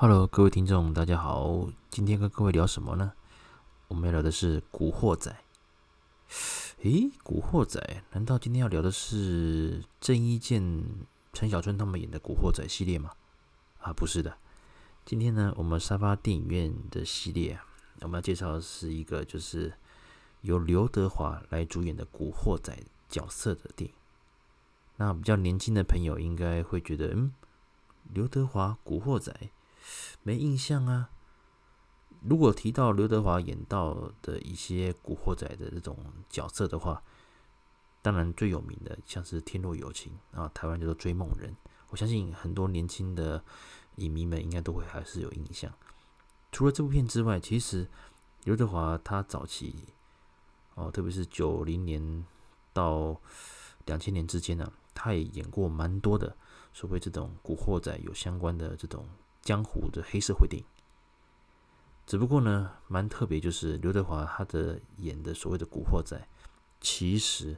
Hello，各位听众，大家好。今天跟各位聊什么呢？我们要聊的是《古惑仔》。诶，《古惑仔》难道今天要聊的是郑伊健、陈小春他们演的《古惑仔》系列吗？啊，不是的。今天呢，我们沙发电影院的系列，我们要介绍的是一个就是由刘德华来主演的《古惑仔》角色的电影。那比较年轻的朋友应该会觉得，嗯，刘德华《古惑仔》。没印象啊。如果提到刘德华演到的一些古惑仔的这种角色的话，当然最有名的像是《天若有情》啊，台湾叫做《追梦人》。我相信很多年轻的影迷们应该都会还是有印象。除了这部片之外，其实刘德华他早期哦，特别是九零年到两千年之间呢，他也演过蛮多的所谓这种古惑仔有相关的这种。江湖的黑社会电影，只不过呢，蛮特别，就是刘德华他的演的所谓的古惑仔，其实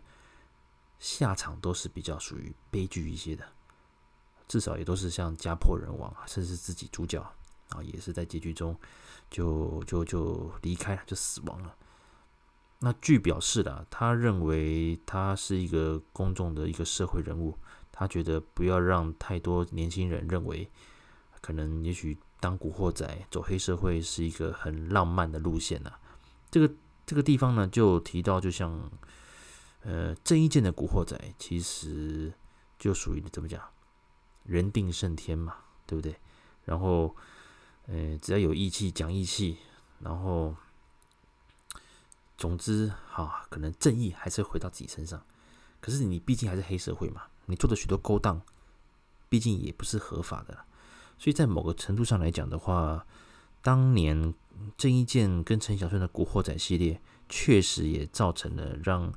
下场都是比较属于悲剧一些的，至少也都是像家破人亡，甚至自己主角啊，也是在结局中就就就离开了，就死亡了。那据表示的，他认为他是一个公众的一个社会人物，他觉得不要让太多年轻人认为。可能也许当古惑仔走黑社会是一个很浪漫的路线啊。这个这个地方呢，就提到，就像呃郑伊健的古惑仔，其实就属于怎么讲，人定胜天嘛，对不对？然后呃只要有义气，讲义气，然后总之哈，可能正义还是回到自己身上。可是你毕竟还是黑社会嘛，你做的许多勾当，毕竟也不是合法的。所以在某个程度上来讲的话，当年郑伊健跟陈小春的《古惑仔》系列，确实也造成了让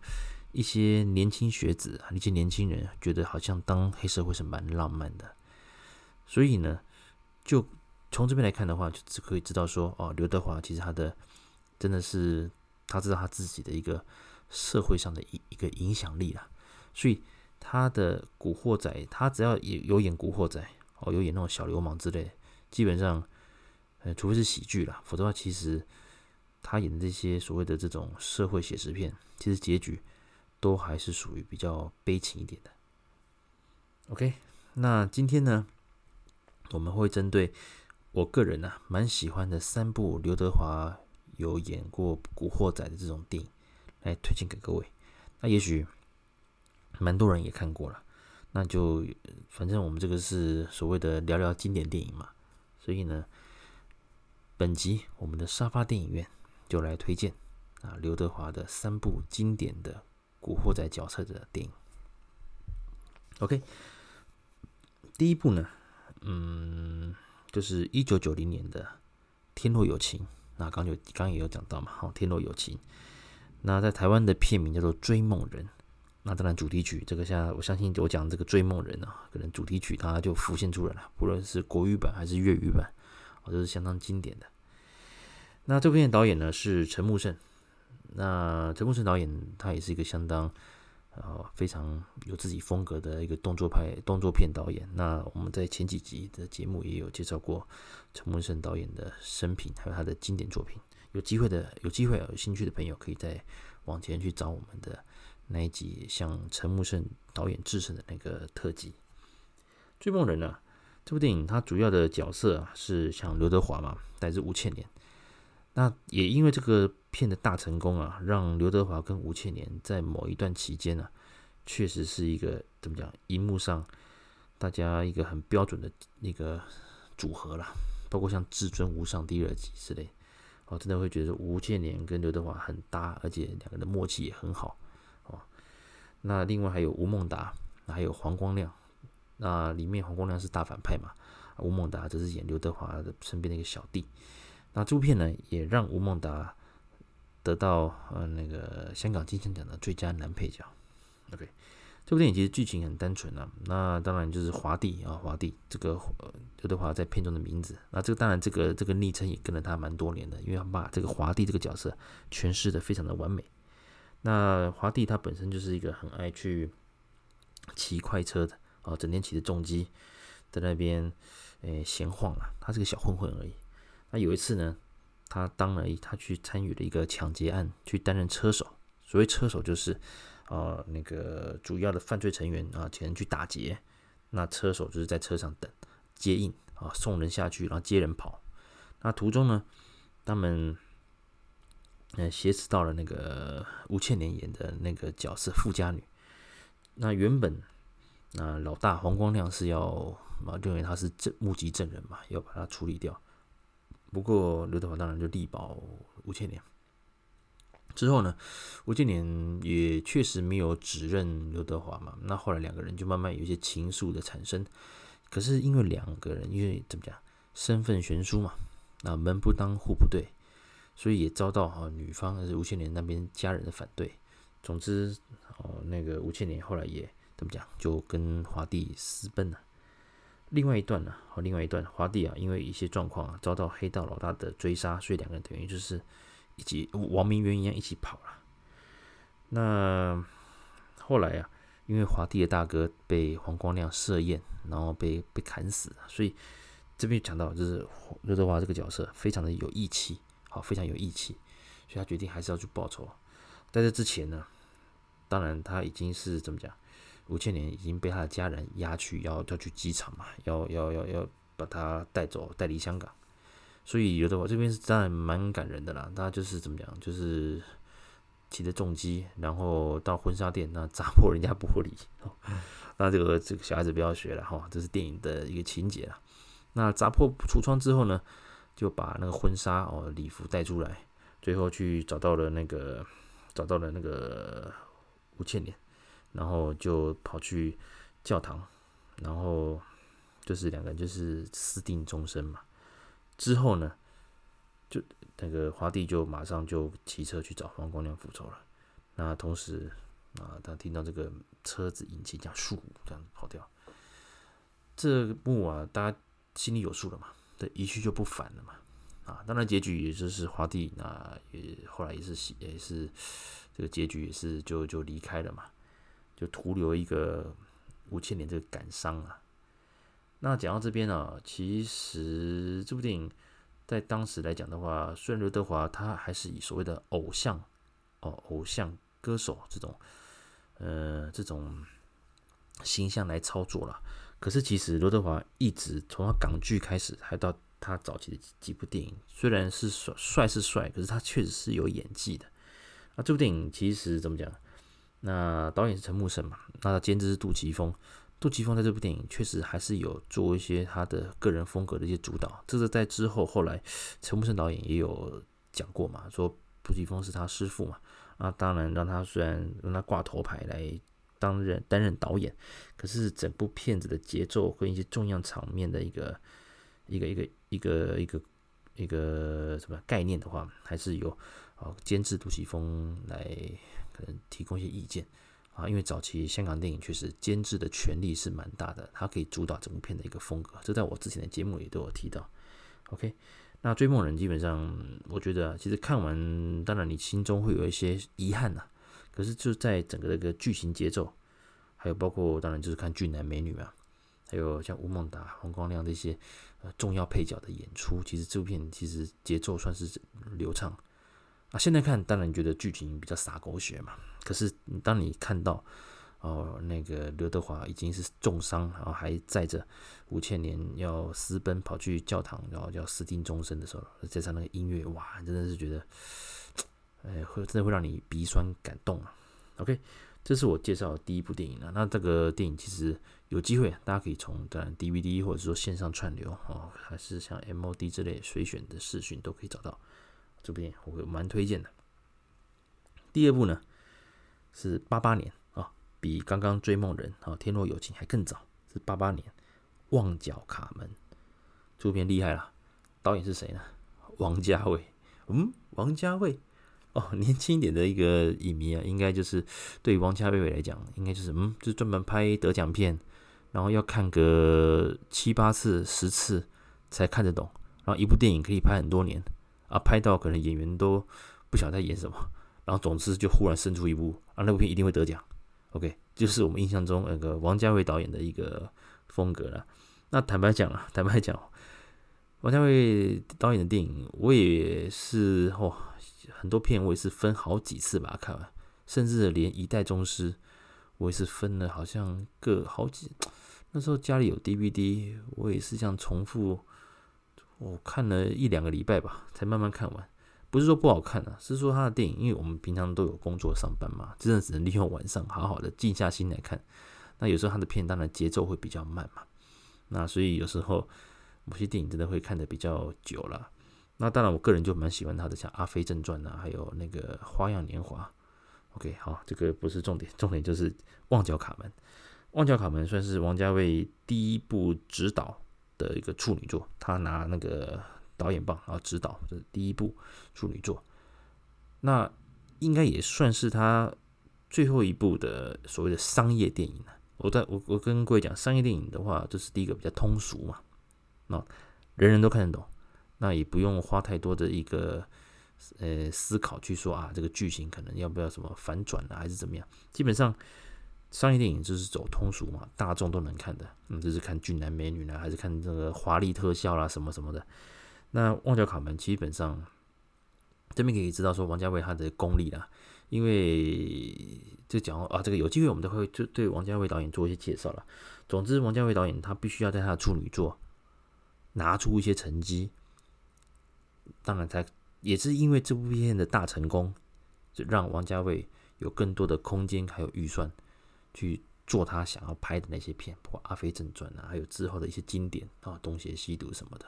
一些年轻学子啊，一些年轻人觉得好像当黑社会是蛮浪漫的。所以呢，就从这边来看的话，就只可以知道说，哦，刘德华其实他的真的是他知道他自己的一个社会上的一一个影响力啦。所以他的《古惑仔》，他只要有有演《古惑仔》。哦，有演那种小流氓之类，基本上，呃，除非是喜剧啦，否则的话，其实他演的这些所谓的这种社会写实片，其实结局都还是属于比较悲情一点的。OK，那今天呢，我们会针对我个人呢、啊、蛮喜欢的三部刘德华有演过《古惑仔》的这种电影来推荐给各位。那也许蛮多人也看过了。那就反正我们这个是所谓的聊聊经典电影嘛，所以呢，本集我们的沙发电影院就来推荐啊刘德华的三部经典的古惑仔角色的电影。OK，第一部呢，嗯，就是一九九零年的《天若有情》，那刚就刚也有讲到嘛，好，《天若有情》，那在台湾的片名叫做《追梦人》。那当然，主题曲这个，现在我相信我讲这个《追梦人》啊，可能主题曲它就浮现出来了，不论是国语版还是粤语版，哦，都是相当经典的。那这部片的导演呢是陈木胜，那陈木胜导演他也是一个相当呃非常有自己风格的一个动作派动作片导演。那我们在前几集的节目也有介绍过陈木胜导演的生平，还有他的经典作品。有机会的，有机会有兴趣的朋友可以再往前去找我们的。那一集向陈木胜导演致胜的那个特辑《追梦人》呢？这部电影它主要的角色啊是像刘德华嘛，乃至吴倩莲。那也因为这个片的大成功啊，让刘德华跟吴倩莲在某一段期间呢、啊，确实是一个怎么讲？荧幕上大家一个很标准的那个组合啦，包括像《至尊无上》第二集之类，哦，真的会觉得吴倩莲跟刘德华很搭，而且两个人的默契也很好。那另外还有吴孟达，还有黄光亮。那里面黄光亮是大反派嘛？吴孟达则是演刘德华的身边的一个小弟。那这部片呢，也让吴孟达得到呃那个香港金像奖的最佳男配角。OK，这部电影其实剧情很单纯啊。那当然就是华帝啊，华帝这个刘德华在片中的名字。那这个当然这个这个昵称也跟了他蛮多年的，因为他把这个华帝这个角色诠释的非常的完美。那华帝他本身就是一个很爱去骑快车的啊，整天骑着重机在那边，诶闲晃啊，他是个小混混而已。那有一次呢，他当了一他去参与了一个抢劫案，去担任车手。所谓车手就是，呃，那个主要的犯罪成员啊，前人去打劫，那车手就是在车上等接应啊，送人下去，然后接人跑。那途中呢，他们呃挟持到了那个吴倩莲演的那个角色富家女。那原本那老大黄光亮是要啊认为他是证目击证人嘛，要把他处理掉。不过刘德华当然就力保吴倩莲。之后呢，吴倩莲也确实没有指认刘德华嘛。那后来两个人就慢慢有一些情愫的产生。可是因为两个人因为怎么讲，身份悬殊嘛。那门不当户不对，所以也遭到哈女方还是吴倩莲那边家人的反对。总之，哦，那个吴倩莲后来也怎么讲，就跟华帝私奔了。另外一段呢，和另外一段，华帝啊，因为一些状况啊，遭到黑道老大的追杀，所以两个人等于就是一起亡命渊一样一起跑了。那后来啊，因为华帝的大哥被黄光亮设宴，然后被被砍死了，所以。这边讲到，就是刘德华这个角色非常的有义气，好，非常有义气，所以他决定还是要去报仇。在这之前呢，当然他已经是怎么讲，吴倩莲已经被他的家人押去，要要去机场嘛，要要要要把他带走，带离香港。所以刘德华这边是当然蛮感人的啦，他就是怎么讲，就是骑着重机，然后到婚纱店那砸破人家玻璃，那这个这个小孩子不要学了哈，这是电影的一个情节啦。那砸破橱窗之后呢，就把那个婚纱哦礼服带出来，最后去找到了那个找到了那个吴倩莲，然后就跑去教堂，然后就是两个人就是私定终身嘛。之后呢，就那个华帝就马上就骑车去找黄光亮复仇了。那同时啊，他听到这个车子引擎这样咻这样跑掉，这幕啊，大家。心里有数了嘛？对，一去就不返了嘛。啊，当然结局也就是华帝，那也后来也是也是这个结局也是就就离开了嘛，就徒留一个吴倩莲这个感伤啊。那讲到这边呢，其实这部电影在当时来讲的话，虽然刘德华他还是以所谓的偶像哦，偶像歌手这种呃这种形象来操作了。可是，其实刘德华一直从他港剧开始，还到他早期的几部电影，虽然是帅帅是帅，可是他确实是有演技的。那这部电影其实怎么讲？那导演是陈木胜嘛？那监制是杜琪峰。杜琪峰在这部电影确实还是有做一些他的个人风格的一些主导。这是在之后后来陈木胜导演也有讲过嘛，说杜琪峰是他师傅嘛。那，当然让他虽然让他挂头牌来。担任担任导演，可是整部片子的节奏跟一些重要场面的一个一个一个一个一个一个什么概念的话，还是由啊监制杜琪峰来可能提供一些意见啊。因为早期香港电影确实监制的权力是蛮大的，他可以主导整部片的一个风格。这在我之前的节目也都有提到。OK，那《追梦人》基本上我觉得其实看完，当然你心中会有一些遗憾呐、啊。可是就在整个那个剧情节奏，还有包括当然就是看俊男美女嘛，还有像吴孟达、黄光亮这些呃重要配角的演出，其实这部片其实节奏算是流畅啊。现在看当然觉得剧情比较洒狗血嘛，可是当你看到哦那个刘德华已经是重伤，然后还载着吴倩莲要私奔跑去教堂，然后要私定终身的时候，再加上那个音乐，哇，真的是觉得。哎，会真的会让你鼻酸感动啊！OK，这是我介绍的第一部电影了。那这个电影其实有机会，大家可以从当然 DVD 或者说线上串流哦，还是像 MOD 之类随选的视讯都可以找到。这部电影我会蛮推荐的。第二部呢是八八年啊，比刚刚《追梦人》啊《天若有情》还更早，是八八年《旺角卡门》。这部片厉害了，导演是谁呢？王家卫。嗯，王家卫。哦，年轻一点的一个影迷啊，应该就是对于王家卫来讲，应该就是嗯，就是专门拍得奖片，然后要看个七八次、十次才看得懂，然后一部电影可以拍很多年啊，拍到可能演员都不晓得在演什么，然后总之就忽然生出一部啊，那部片一定会得奖。OK，就是我们印象中那个王家卫导演的一个风格了。那坦白讲啊，坦白讲，王家卫导演的电影，我也是哦，很多片我也是分好几次把它看完，甚至连《一代宗师》，我也是分了好像各好几。那时候家里有 DVD，我也是这样重复，我看了一两个礼拜吧，才慢慢看完。不是说不好看啊，是说他的电影，因为我们平常都有工作上班嘛，真的只能利用晚上好好的静下心来看。那有时候他的片当然节奏会比较慢嘛，那所以有时候某些电影真的会看得比较久了。那当然，我个人就蛮喜欢他的，像《阿飞正传》啊，还有那个《花样年华》。OK，好，这个不是重点，重点就是《旺角卡门》。《旺角卡门》算是王家卫第一部执导的一个处女作，他拿那个。导演棒，然后指导这是第一部处女作，那应该也算是他最后一部的所谓的商业电影了。我在我我跟各位讲，商业电影的话，这是第一个比较通俗嘛，那人人都看得懂，那也不用花太多的一个呃思考去说啊，这个剧情可能要不要什么反转啊，还是怎么样？基本上商业电影就是走通俗嘛，大众都能看的，嗯，就是看俊男美女呢，还是看这个华丽特效啦，什么什么的。那《旺角卡门》基本上这边可以知道说王家卫他的功力啦，因为就讲啊，这个有机会我们都会就对王家卫导演做一些介绍了。总之，王家卫导演他必须要在他的处女作拿出一些成绩，当然才也是因为这部片的大成功，就让王家卫有更多的空间还有预算去做他想要拍的那些片，包括《阿飞正传》啊，还有之后的一些经典啊，《东邪西毒》什么的。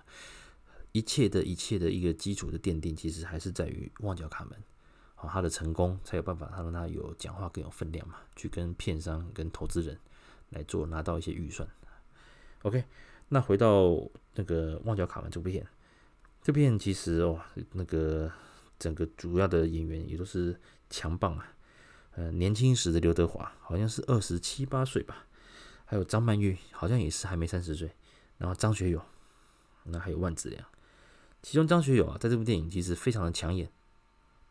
一切的一切的一个基础的奠定，其实还是在于《旺角卡门》啊，他的成功才有办法，他让他有讲话更有分量嘛，去跟片商、跟投资人来做拿到一些预算。OK，那回到那个《旺角卡门》这部片，这片其实哦，那个整个主要的演员也都是强棒啊。呃，年轻时的刘德华好像是二十七八岁吧，还有张曼玉好像也是还没三十岁，然后张学友，那还有万梓良。其中张学友啊，在这部电影其实非常的抢眼，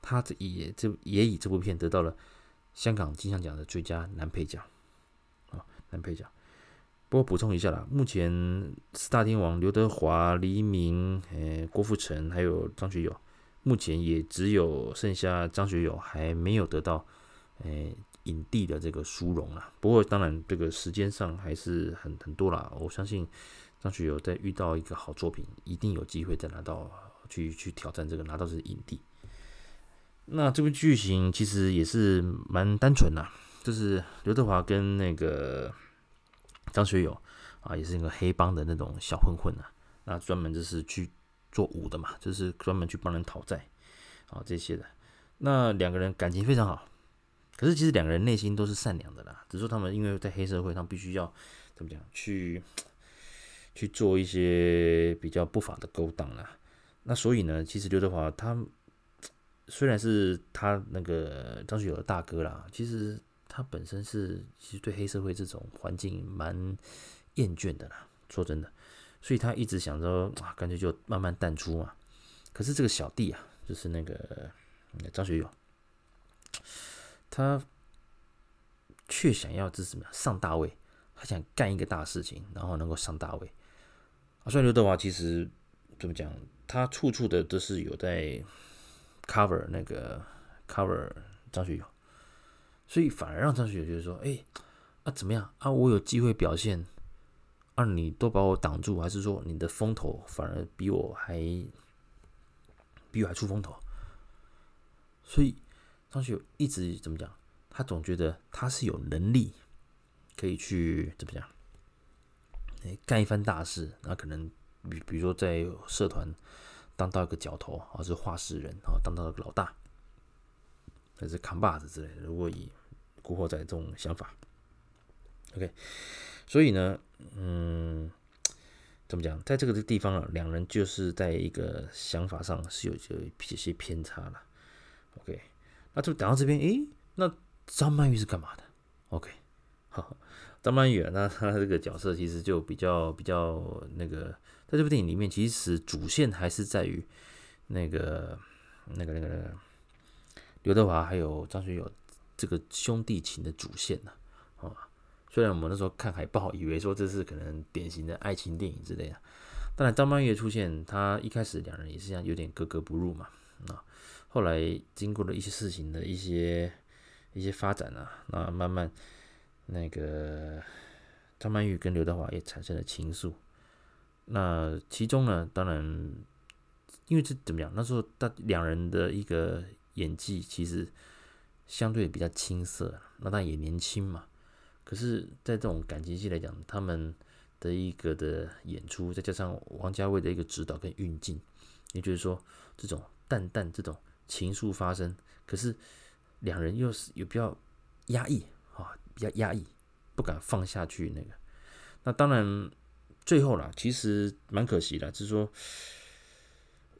他这也这也以这部片得到了香港金像奖的最佳男配角啊，男配角。不过补充一下啦，目前四大天王刘德华、黎明、诶郭富城还有张学友，目前也只有剩下张学友还没有得到诶影帝的这个殊荣了。不过当然这个时间上还是很很多啦，我相信。张学友在遇到一个好作品，一定有机会再拿到去去挑战这个拿到这个影帝。那这部剧情其实也是蛮单纯的，就是刘德华跟那个张学友啊，也是一个黑帮的那种小混混啊，那专门就是去做武的嘛，就是专门去帮人讨债啊这些的。那两个人感情非常好，可是其实两个人内心都是善良的啦，只是说他们因为在黑社会，他们必须要怎么讲去。去做一些比较不法的勾当啦，那所以呢，其实刘德华他虽然是他那个张学友的大哥啦，其实他本身是其实对黑社会这种环境蛮厌倦的啦，说真的，所以他一直想着啊，干脆就慢慢淡出嘛。可是这个小弟啊，就是那个张学友，他却想要这什么上大位，他想干一个大事情，然后能够上大位。啊，所以刘德华其实怎么讲，他处处的都是有在 cover 那个 cover 张学友，所以反而让张学友觉得说，哎，啊怎么样啊，我有机会表现，啊你都把我挡住，还是说你的风头反而比我还比我还出风头？所以张学友一直怎么讲，他总觉得他是有能力可以去怎么讲。干一番大事，那可能比比如说在社团当到一个角头，或是话事人，啊，当到一个老大，还是扛把子之类的。如果以古惑仔这种想法，OK，所以呢，嗯，怎么讲，在这个地方啊，两人就是在一个想法上是有有一些偏差了。OK，那就讲到这边，诶，那张曼玉是干嘛的？OK，好。张曼玉啊，那他这个角色其实就比较比较那个，在这部电影里面，其实主线还是在于那个那个那个那个刘德华还有张学友这个兄弟情的主线呢，啊，虽然我们那时候看海报，以为说这是可能典型的爱情电影之类的。当然，张曼玉出现，他一开始两人也是这样有点格格不入嘛。啊后来经过了一些事情的一些一些发展啊，那慢慢那个张曼玉跟刘德华也产生了情愫。那其中呢，当然因为这怎么样？那时候大两人的一个演技其实相对比较青涩，那当然也年轻嘛。可是，在这种感情戏来讲，他们的一个的演出，再加上王家卫的一个指导跟运镜，也就是说，这种淡淡这种情愫发生，可是两人又是有比较压抑啊，比较压抑，不敢放下去那个。那当然，最后啦，其实蛮可惜的，就是说，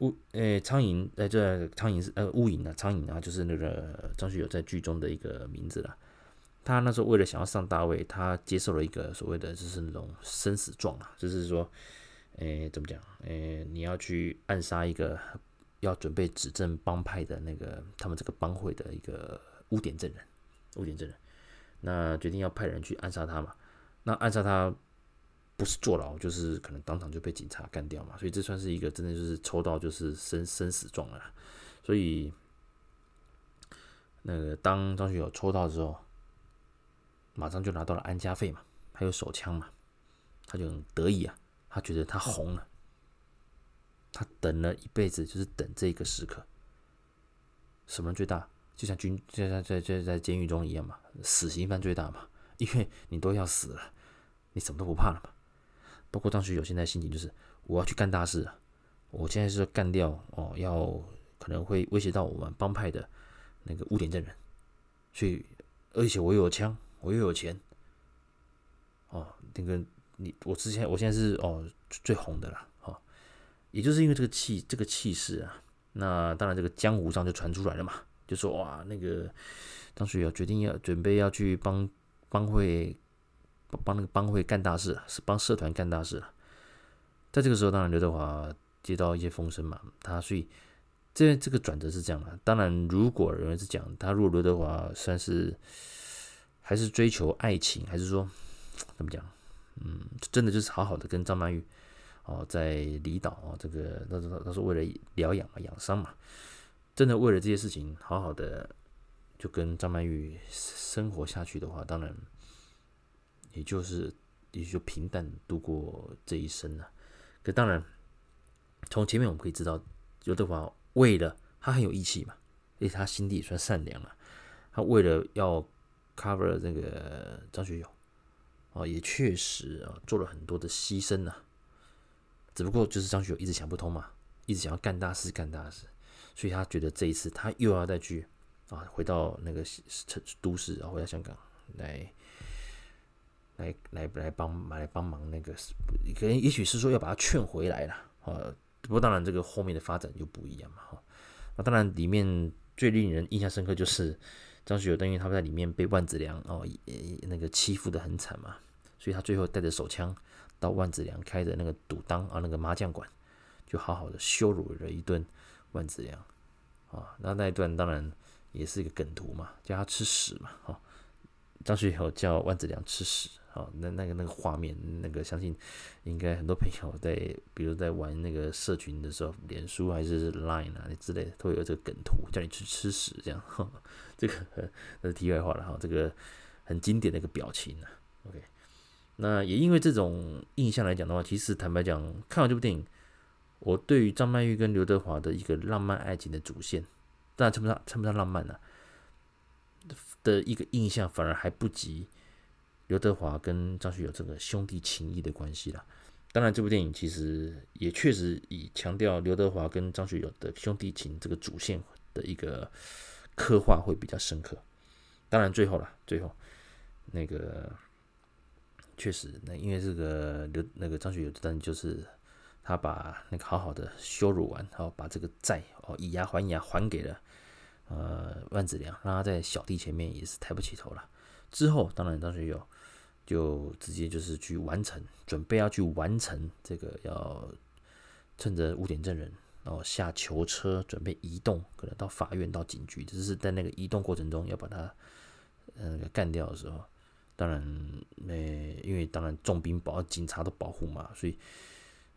乌诶苍蝇在这苍蝇是呃乌蝇啊，苍蝇啊，就是那个张学友在剧中的一个名字了。他那时候为了想要上大位，他接受了一个所谓的就是那种生死状啊，就是说，诶，怎么讲？诶，你要去暗杀一个要准备指证帮派的那个他们这个帮会的一个污点证人，污点证人，那决定要派人去暗杀他嘛。那暗杀他不是坐牢，就是可能当场就被警察干掉嘛。所以这算是一个真的就是抽到就是生生死状了。所以那个当张学友抽到的时候。马上就拿到了安家费嘛，还有手枪嘛，他就很得意啊，他觉得他红了，他等了一辈子就是等这个时刻。什么最大？就像军就像在在在监狱中一样嘛，死刑犯最大嘛，因为你都要死了，你什么都不怕了嘛。包括张学友现在心情就是，我要去干大事啊，我现在是干掉哦，要可能会威胁到我们帮派的那个污点证人，所以而且我又有枪。我又有钱，哦，那个你我之前我现在是哦最红的了，哦，也就是因为这个气这个气势啊，那当然这个江湖上就传出来了嘛，就说哇那个张学友决定要准备要去帮帮会帮那个帮会干大事，是帮社团干大事。在这个时候，当然刘德华接到一些风声嘛，他所以这这个转折是这样的。当然，如果有人是讲他，如果刘德华算是。还是追求爱情，还是说怎么讲？嗯，真的就是好好的跟张曼玉哦，在离岛哦，这个他说他说为了疗养嘛，养伤嘛，真的为了这些事情好好的就跟张曼玉生活下去的话，当然也就是也就平淡度过这一生了。可当然，从前面我们可以知道，刘德华为了他很有义气嘛，而且他心地也算善良了，他为了要。cover 这个张学友啊，也确实啊做了很多的牺牲呐。只不过就是张学友一直想不通嘛，一直想要干大事干大事，所以他觉得这一次他又要再去啊回到那个城都市啊，回到香港来来来来帮来帮忙那个，可能也许是说要把他劝回来了啊。不过当然这个后面的发展就不一样嘛哈。那当然里面最令人印象深刻就是。张学友等于他们在里面被万梓良哦，那个欺负得很惨嘛，所以他最后带着手枪到万梓良开的那个赌档啊，那个麻将馆，就好好的羞辱了一顿万梓良啊。那那一段当然也是一个梗图嘛，叫他吃屎嘛，哈。张学友叫万梓良吃屎。好，那那个那个画面，那个相信应该很多朋友在，比如在玩那个社群的时候，脸书还是 Line 啊之类的，都有这个梗图，叫你去吃屎这样。这个那是题外话了哈，这个很经典的一个表情啊。OK，那也因为这种印象来讲的话，其实坦白讲，看完这部电影，我对于张曼玉跟刘德华的一个浪漫爱情的主线，当然称不上称不上浪漫了，啊，的一个印象，反而还不及。刘德华跟张学友这个兄弟情谊的关系啦，当然这部电影其实也确实以强调刘德华跟张学友的兄弟情这个主线的一个刻画会比较深刻。当然最后啦，最后那个确实那因为这个刘那个张学友，但就是他把那个好好的羞辱完，然后把这个债哦以牙还牙还给了呃万梓良，让他在小弟前面也是抬不起头了。之后，当然张学友就直接就是去完成，准备要去完成这个，要趁着污点证人，然后下囚车准备移动，可能到法院到警局，只是在那个移动过程中要把他呃干掉的时候，当然，呃，因为当然重兵保警察都保护嘛，所以，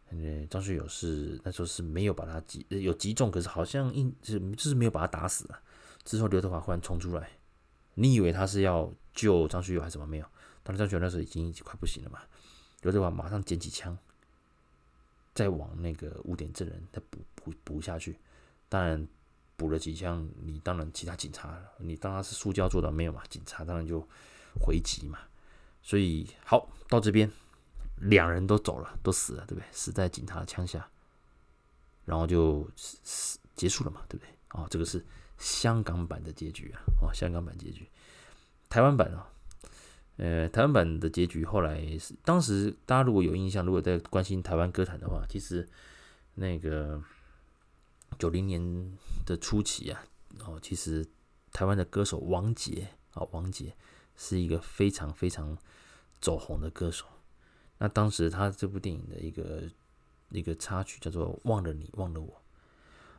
呃，张学友是那时候是没有把他击，有击中，可是好像一就是就是没有把他打死啊。之后刘德华忽然冲出来，你以为他是要救张学友还是什么？没有，当然张学友那时候已经快不行了嘛。刘德华马上捡起枪，再往那个污点证人再补补补下去。当然补了几枪，你当然其他警察，你当他是塑胶做的没有嘛？警察当然就。回击嘛，所以好到这边，两人都走了，都死了，对不对？死在警察的枪下，然后就死结束了嘛，对不对？哦，这个是香港版的结局啊，哦，香港版结局，台湾版啊，呃，台湾版的结局后来是当时大家如果有印象，如果在关心台湾歌坛的话，其实那个九零年的初期啊，哦，其实台湾的歌手王杰啊，王杰。是一个非常非常走红的歌手。那当时他这部电影的一个一个插曲叫做《忘了你，忘了我》。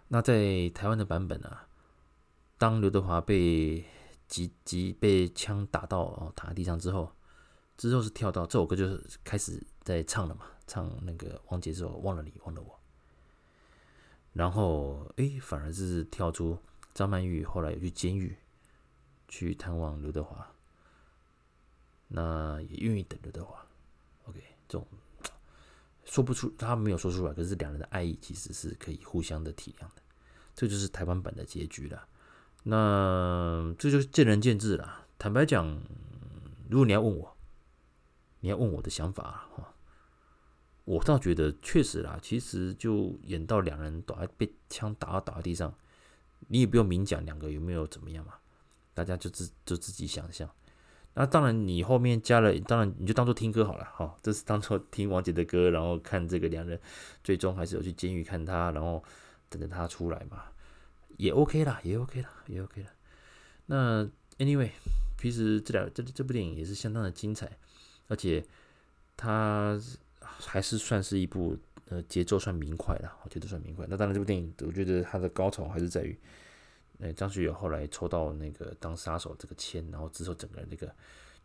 那在台湾的版本啊，当刘德华被急急被枪打到哦躺在地上之后，之后是跳到这首歌就是开始在唱了嘛，唱那个王杰之后《忘了你，忘了我》。然后诶，反而是跳出张曼玉后来有去监狱去探望刘德华。那也愿意等刘德华这种说不出，他没有说出来，可是两人的爱意其实是可以互相的体谅的，这就是台湾版的结局了。那这就是见仁见智了。坦白讲，如果你要问我，你要问我的想法哈，我倒觉得确实啦，其实就演到两人倒在被枪打到倒在地上，你也不用明讲两个有没有怎么样嘛，大家就自就自己想象。那当然，你后面加了，当然你就当做听歌好了，哈，这是当做听王杰的歌，然后看这个两人最终还是有去监狱看他，然后等着他出来嘛，也 OK 啦，也 OK 啦，也 OK 啦。那 Anyway，其实这两这这部电影也是相当的精彩，而且它还是算是一部呃节奏算明快的，我觉得算明快。那当然，这部电影我觉得它的高潮还是在于。那张学友后来抽到那个当杀手这个签，然后之后整个人这个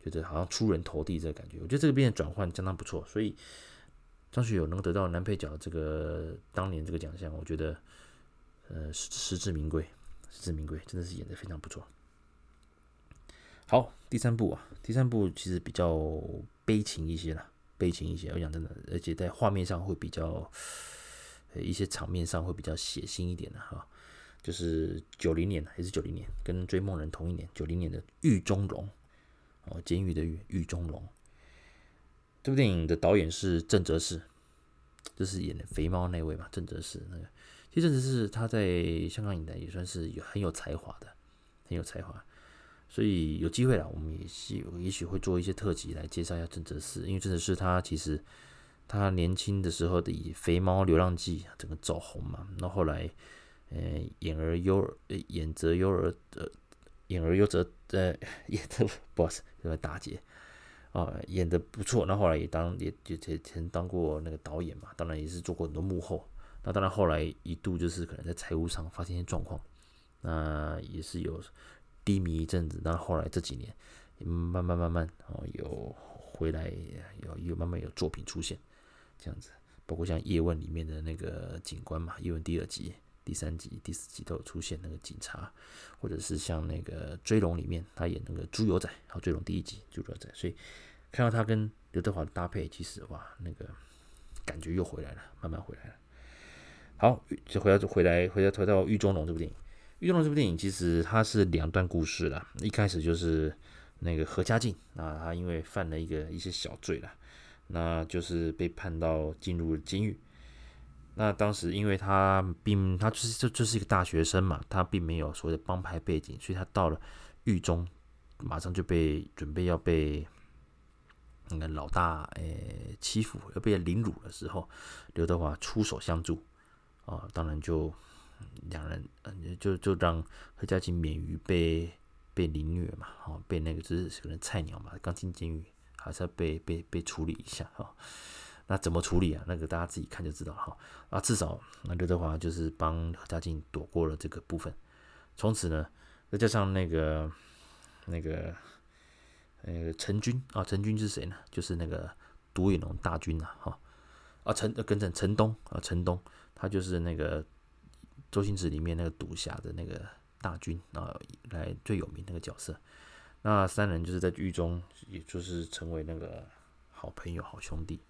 觉得好像出人头地这个感觉，我觉得这个变的转换相当不错，所以张学友能得到男配角这个当年这个奖项，我觉得呃实实至名归，实至名归，真的是演的非常不错。好，第三部啊，第三部其实比较悲情一些啦，悲情一些，我讲真的，而且在画面上会比较，呃一些场面上会比较血腥一点的哈。就是九零年还是九零年，跟《追梦人》同一年，九零年的《狱中龙》哦，监狱的狱，狱中龙。这部电影的导演是郑则仕，就是演的肥猫那位嘛，郑则仕那个。其实郑则仕他在香港影坛也算是有很有才华的，很有才华。所以有机会了，我们也许也许会做一些特辑来介绍一下郑则仕，因为郑则仕他其实他年轻的时候的以《肥猫流浪记》整个走红嘛，那，后来。呃，演而优，演则优而呃，演而优则呃，演的 boss 这个大姐啊，演的不错。那后来也当也也也曾当过那个导演嘛，当然也是做过很多幕后。那当然后来一度就是可能在财务上发生一些状况，那也是有低迷一阵子。但后来这几年慢慢慢慢哦，有回来，有有慢慢有作品出现，这样子。包括像《叶问》里面的那个警官嘛，《叶问》第二集。第三集、第四集都有出现那个警察，或者是像那个《追龙》里面他演那个猪油仔，还有《追龙》第一集猪油仔，所以看到他跟刘德华的搭配，其实哇，那个感觉又回来了，慢慢回来了。好，就回到回来，回到回到《狱中龙》这部电影，《狱中龙》这部电影其实它是两段故事啦，一开始就是那个何家劲啊，他因为犯了一个一些小罪啦，那就是被判到进入监狱。那当时，因为他并他就是就就是一个大学生嘛，他并没有所谓的帮派背景，所以他到了狱中，马上就被准备要被那个老大诶、欺负，要被凌辱的时候，刘德华出手相助啊，当然就两人就就让何家劲免于被被凌虐嘛，哦，被那个就是可能菜鸟嘛，刚进监狱，还是要被被被处理一下哈。那怎么处理啊？那个大家自己看就知道了哈。啊，至少那刘德华就是帮何家劲躲过了这个部分。从此呢，再加上那个那个呃陈军啊，陈军是谁呢？就是那个独眼龙大军啊，哈啊陈跟着陈东啊陈东，他就是那个周星驰里面那个赌侠的那个大军啊，来最有名那个角色。那三人就是在狱中，也就是成为那个好朋友、好兄弟。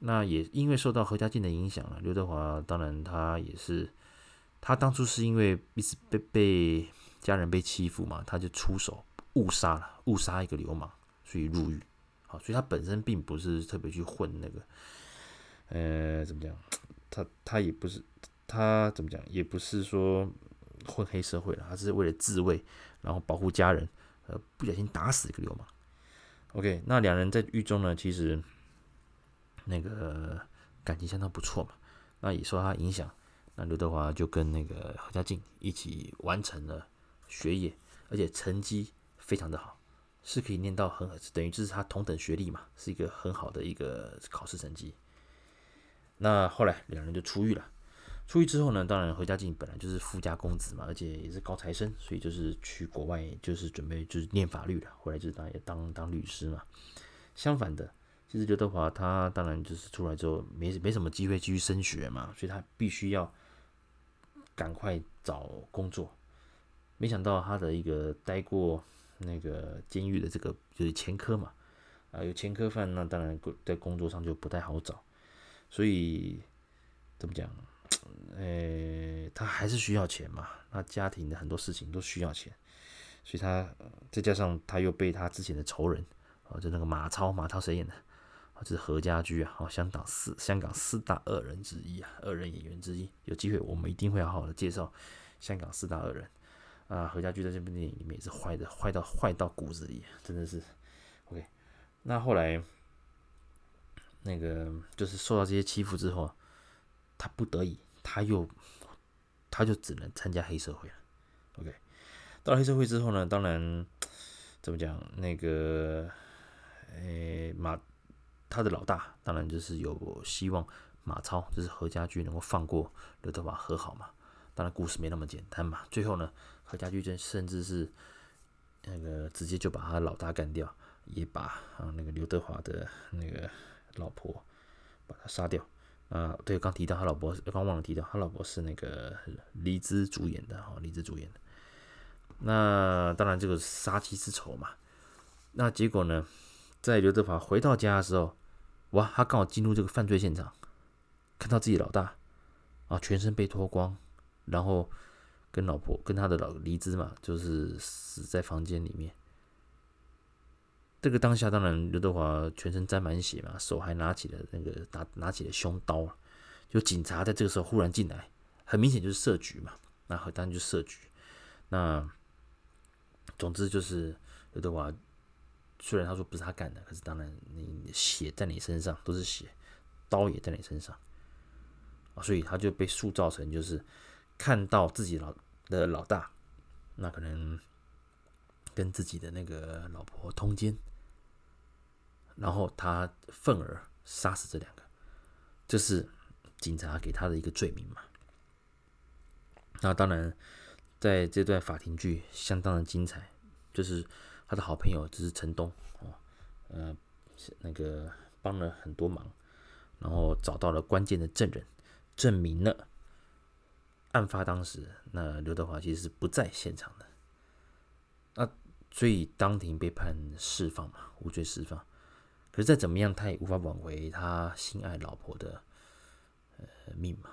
那也因为受到何家劲的影响了，刘德华当然他也是，他当初是因为一直被被家人被欺负嘛，他就出手误杀了，误杀一个流氓，所以入狱。好，所以他本身并不是特别去混那个，呃，怎么讲？他他也不是他怎么讲？也不是说混黑社会了，他是为了自卫，然后保护家人。呃，不小心打死一个流氓。OK，那两人在狱中呢，其实那个感情相当不错嘛。那也受他影响，那刘德华就跟那个何家劲一起完成了学业，而且成绩非常的好，是可以念到很等于就是他同等学历嘛，是一个很好的一个考试成绩。那后来两人就出狱了。出狱之后呢，当然何家劲本来就是富家公子嘛，而且也是高材生，所以就是去国外就是准备就是念法律了，回来就是当也当当律师嘛。相反的，其实刘德华他当然就是出来之后没没什么机会继续升学嘛，所以他必须要赶快找工作。没想到他的一个待过那个监狱的这个就是前科嘛，啊有前科犯，那当然在工作上就不太好找，所以怎么讲？呃、他还是需要钱嘛，那家庭的很多事情都需要钱，所以他再加上他又被他之前的仇人啊，就那个马超，马超谁演的？这，是何家驹啊，哦，香港四香港四大恶人之一啊，恶人演员之一。有机会我们一定会好好的介绍香港四大恶人啊。何家驹在这部电影里面也是坏的，坏到坏到骨子里，真的是。OK，那后来那个就是受到这些欺负之后，他不得已。他又，他就只能参加黑社会了。OK，到了黑社会之后呢，当然怎么讲？那个，诶，马他的老大当然就是有希望马超，就是何家驹能够放过刘德华和好嘛。当然故事没那么简单嘛。最后呢，何家駒甚至是那个直接就把他老大干掉，也把啊那个刘德华的那个老婆把他杀掉。啊，对，刚提到他老婆，刚忘了提到他老婆是那个黎姿主演的哈，黎姿主演的。那当然这个杀妻之仇嘛。那结果呢，在刘德华回到家的时候，哇，他刚好进入这个犯罪现场，看到自己老大啊，全身被脱光，然后跟老婆跟他的老黎姿嘛，就是死在房间里面。这个当下，当然刘德华全身沾满血嘛，手还拿起了那个拿拿起了凶刀，就警察在这个时候忽然进来，很明显就是设局嘛，那当然就设局。那总之就是刘德华，虽然他说不是他干的，可是当然你血在你身上都是血，刀也在你身上啊，所以他就被塑造成就是看到自己老的老大，那可能。跟自己的那个老婆通奸，然后他愤而杀死这两个，这是警察给他的一个罪名嘛。那当然，在这段法庭剧相当的精彩，就是他的好朋友就是陈东哦，呃，那个帮了很多忙，然后找到了关键的证人，证明了案发当时那刘德华其实是不在现场的。那所以当庭被判释放嘛，无罪释放。可是再怎么样，他也无法挽回他心爱老婆的呃命嘛。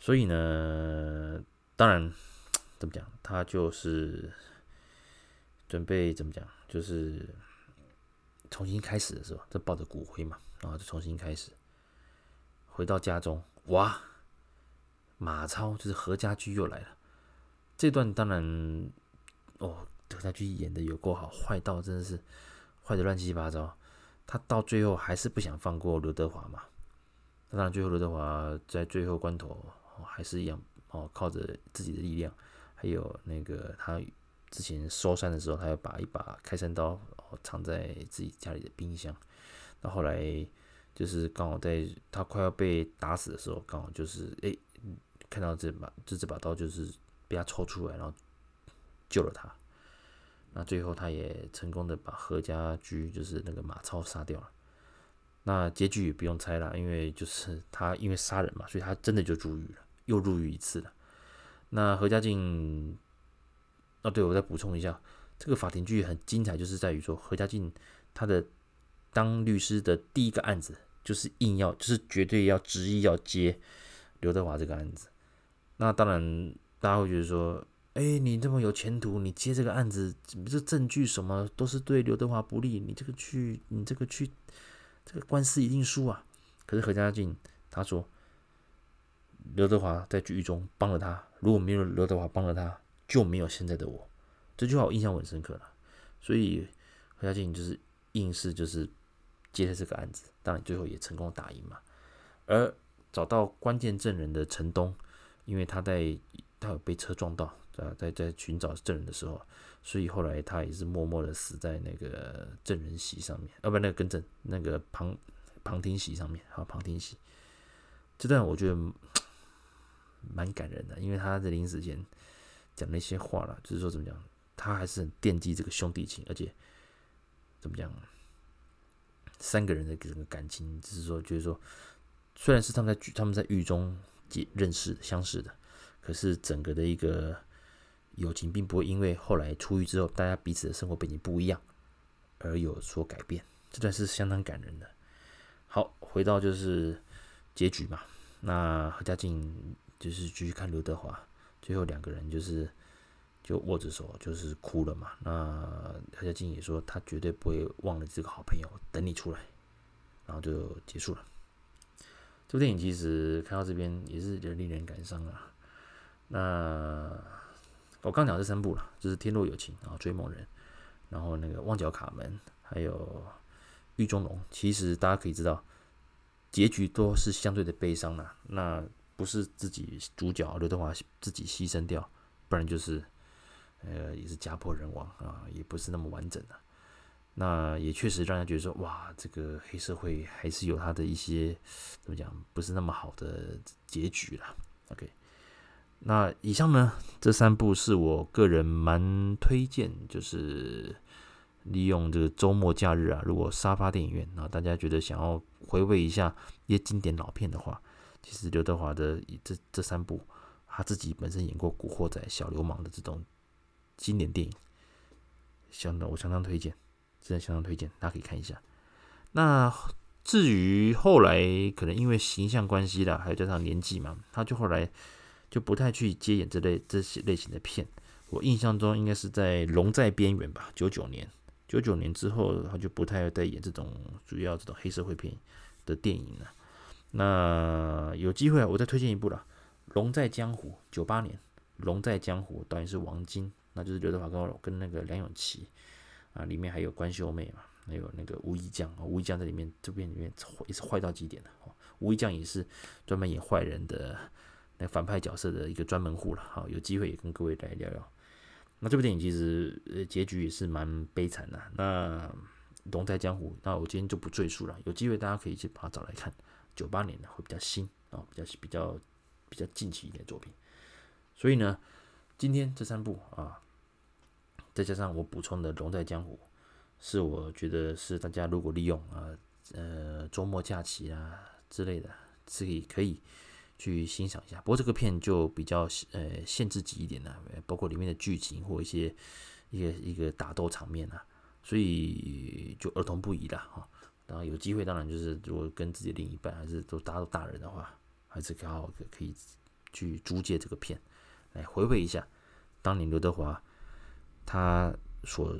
所以呢，当然怎么讲，他就是准备怎么讲，就是重新开始的时候，就抱着骨灰嘛，然后就重新开始。回到家中，哇，马超就是何家驹又来了。这段当然。哦，何家驹演的有够好，坏到真的是坏的乱七八糟。他到最后还是不想放过刘德华嘛。当然，最后刘德华在最后关头，哦，还是一样哦，靠着自己的力量，还有那个他之前收山的时候，他要把一把开山刀藏在自己家里的冰箱。那后来就是刚好在他快要被打死的时候，刚好就是哎看到这把就这把刀就是被他抽出来，然后。救了他，那最后他也成功的把何家驹就是那个马超杀掉了。那结局也不用猜了，因为就是他因为杀人嘛，所以他真的就入狱了，又入狱一次了。那何家劲，哦，对，我再补充一下，这个法庭剧很精彩，就是在于说何家劲他的当律师的第一个案子，就是硬要，就是绝对要执意要接刘德华这个案子。那当然，大家会觉得说，哎，你这么有前途，你接这个案子，这证据什么都是对刘德华不利，你这个去，你这个去。这个官司一定输啊！可是何家劲他说，刘德华在狱中帮了他，如果没有刘德华帮了他，就没有现在的我。这句话我印象很深刻了。所以何家劲就是硬是就是接了这个案子，当然最后也成功打赢嘛。而找到关键证人的陈东，因为他在他有被车撞到，啊，在在寻找证人的时候。所以后来他也是默默的死在那个证人席上面，啊不，那个更正，那个旁旁听席上面，好，旁听席。这段我觉得蛮感人的，因为他在临死前讲那些话了，就是说怎么讲，他还是很惦记这个兄弟情，而且怎么讲，三个人的这个感情，就是说，就是说，虽然是他们在他们在狱中结认识相识的，可是整个的一个。友情并不会因为后来出狱之后，大家彼此的生活背景不一样而有所改变，这段是相当感人的。好，回到就是结局嘛，那何家劲就是继续看刘德华，最后两个人就是就握着手，就是哭了嘛。那何家劲也说他绝对不会忘了这个好朋友，等你出来，然后就结束了。这部电影其实看到这边也是令人感伤啊。那。我刚讲这三部了，就是《天若有情》啊，《追梦人》，然后那个《旺角卡门》，还有《狱中龙》。其实大家可以知道，结局都是相对的悲伤了。那不是自己主角刘德华自己牺牲掉，不然就是呃也是家破人亡啊，也不是那么完整的。那也确实让人觉得说，哇，这个黑社会还是有它的一些怎么讲，不是那么好的结局了。OK。那以上呢，这三部是我个人蛮推荐，就是利用这个周末假日啊，如果沙发电影院啊，大家觉得想要回味一下一些经典老片的话，其实刘德华的这这三部，他自己本身演过《古惑仔》《小流氓》的这种经典电影，相当我相当推荐，真的相当推荐，大家可以看一下。那至于后来可能因为形象关系啦，还有加上年纪嘛，他就后来。就不太去接演这类这些类型的片。我印象中应该是在《龙在边缘》吧，九九年，九九年之后他就不太再演这种主要这种黑社会片的电影了。那有机会啊，我再推荐一部了，《龙在江湖》，九八年，《龙在江湖》导演是王晶，那就是刘德华跟跟那个梁咏琪啊，里面还有关秀妹嘛，还有那个吴一将，吴一将在里面这边里面也是坏到极点的，吴一将也是专门演坏人的那。反派角色的一个专门户了，好，有机会也跟各位来聊聊。那这部电影其实呃结局也是蛮悲惨的。那《龙在江湖》，那我今天就不赘述了。有机会大家可以去把它找来看。九八年的会比较新啊，比较比较比较近期一点作品。所以呢，今天这三部啊，再加上我补充的《龙在江湖》，是我觉得是大家如果利用啊呃周末假期啊之类的，是可以可以。去欣赏一下，不过这个片就比较呃限制级一点了，包括里面的剧情或一些一个一个打斗场面啊，所以就儿童不宜了哈。然后有机会，当然就是如果跟自己另一半还是都大家都大人的话，还是刚好可以去租借这个片来回味一下当年刘德华他所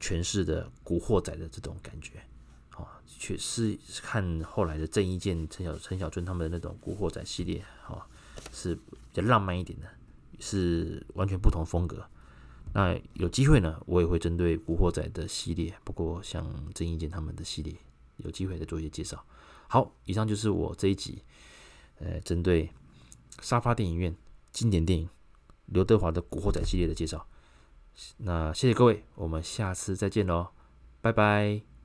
诠释的古惑仔的这种感觉。啊，确是看后来的郑伊健、陈小陈小春他们的那种古惑仔系列，哈，是比较浪漫一点的，是完全不同风格。那有机会呢，我也会针对古惑仔的系列，不过像郑伊健他们的系列，有机会再做一些介绍。好，以上就是我这一集，呃，针对沙发电影院经典电影刘德华的古惑仔系列的介绍。那谢谢各位，我们下次再见喽，拜拜。